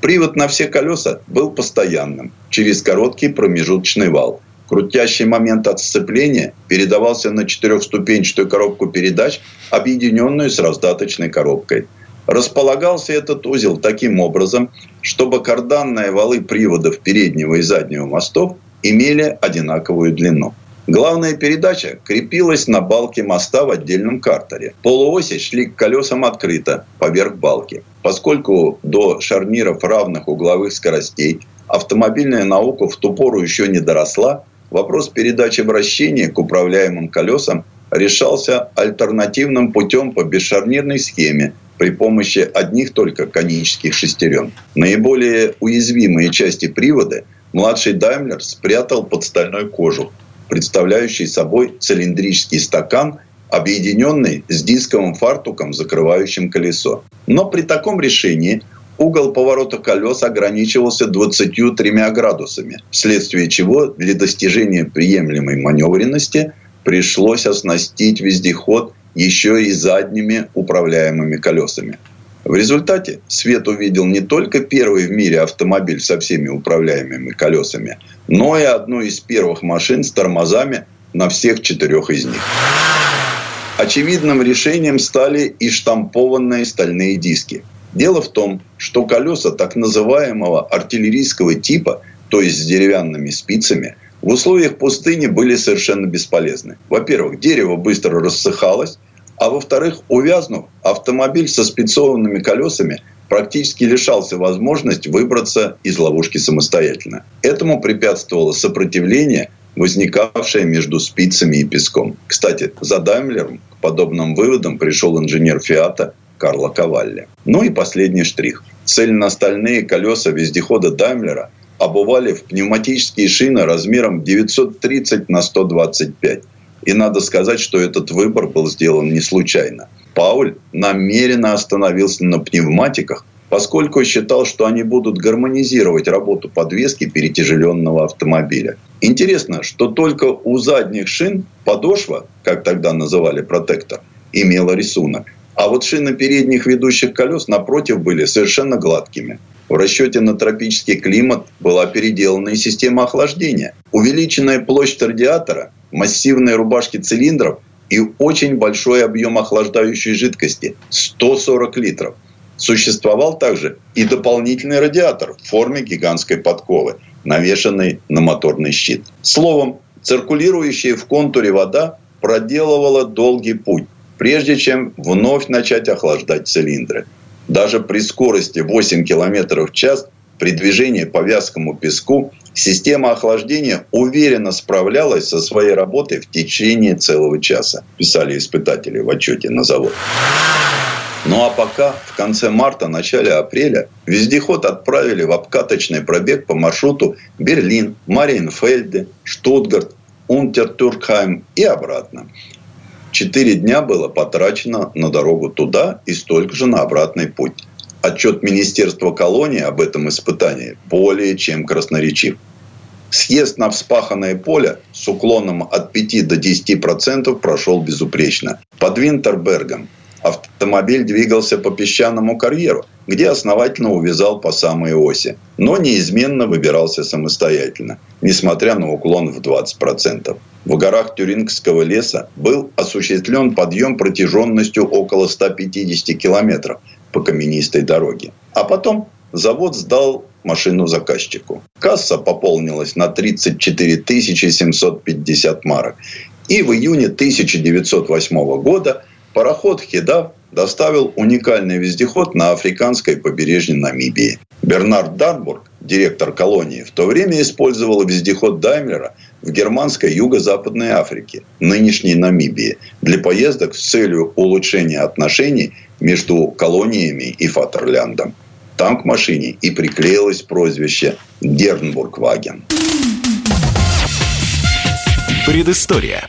Привод на все колеса был постоянным, через короткий промежуточный вал. Крутящий момент от сцепления передавался на четырехступенчатую коробку передач, объединенную с раздаточной коробкой. Располагался этот узел таким образом, чтобы карданные валы приводов переднего и заднего мостов имели одинаковую длину. Главная передача крепилась на балке моста в отдельном картере. Полуоси шли к колесам открыто, поверх балки. Поскольку до шарниров равных угловых скоростей автомобильная наука в ту пору еще не доросла, вопрос передачи вращения к управляемым колесам решался альтернативным путем по бесшарнирной схеме при помощи одних только конических шестерен. Наиболее уязвимые части привода младший Даймлер спрятал под стальной кожух представляющий собой цилиндрический стакан, объединенный с дисковым фартуком, закрывающим колесо. Но при таком решении угол поворота колес ограничивался 23 градусами, вследствие чего для достижения приемлемой маневренности пришлось оснастить вездеход еще и задними управляемыми колесами. В результате Свет увидел не только первый в мире автомобиль со всеми управляемыми колесами, но и одну из первых машин с тормозами на всех четырех из них. Очевидным решением стали и штампованные стальные диски. Дело в том, что колеса так называемого артиллерийского типа, то есть с деревянными спицами, в условиях пустыни были совершенно бесполезны. Во-первых, дерево быстро рассыхалось, а во-вторых, увязнув, автомобиль со спецованными колесами практически лишался возможности выбраться из ловушки самостоятельно. Этому препятствовало сопротивление, возникавшее между спицами и песком. Кстати, за Даймлером к подобным выводам пришел инженер Фиата Карло Кавалли. Ну и последний штрих. Цельностальные колеса вездехода Даймлера обували в пневматические шины размером 930 на 125 и надо сказать, что этот выбор был сделан не случайно. Пауль намеренно остановился на пневматиках, поскольку считал, что они будут гармонизировать работу подвески перетяжеленного автомобиля. Интересно, что только у задних шин подошва, как тогда называли протектор, имела рисунок. А вот шины передних ведущих колес, напротив, были совершенно гладкими. В расчете на тропический климат была переделана и система охлаждения. Увеличенная площадь радиатора массивные рубашки цилиндров и очень большой объем охлаждающей жидкости – 140 литров. Существовал также и дополнительный радиатор в форме гигантской подковы, навешанный на моторный щит. Словом, циркулирующая в контуре вода проделывала долгий путь, прежде чем вновь начать охлаждать цилиндры. Даже при скорости 8 км в час при движении по вязкому песку система охлаждения уверенно справлялась со своей работой в течение целого часа, писали испытатели в отчете на завод. Ну а пока в конце марта, начале апреля вездеход отправили в обкаточный пробег по маршруту Берлин, Мариенфельде, Штутгарт, Унтертуркхайм и обратно. Четыре дня было потрачено на дорогу туда и столько же на обратный путь. Отчет Министерства колонии об этом испытании более чем красноречив. Съезд на вспаханное поле с уклоном от 5 до 10% прошел безупречно. Под Винтербергом автомобиль двигался по песчаному карьеру, где основательно увязал по самой оси, но неизменно выбирался самостоятельно, несмотря на уклон в 20%. В горах Тюрингского леса был осуществлен подъем протяженностью около 150 километров по каменистой дороге. А потом завод сдал машину заказчику. Касса пополнилась на 34 750 марок. И в июне 1908 года пароход «Хедав» доставил уникальный вездеход на африканской побережье Намибии. Бернард Дарбург, директор колонии, в то время использовал вездеход Даймлера в германской юго-западной Африке, нынешней Намибии, для поездок с целью улучшения отношений между колониями и Фатерляндом. Там к машине и приклеилось прозвище Дернбург-Ваген. Предыстория.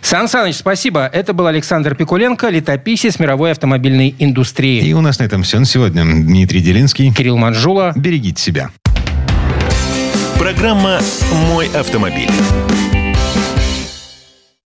Сан Саныч, спасибо. Это был Александр Пикуленко, летописец мировой автомобильной индустрии. И у нас на этом все на сегодня. Дмитрий Делинский. Кирилл Манжула. Берегите себя. Программа «Мой автомобиль».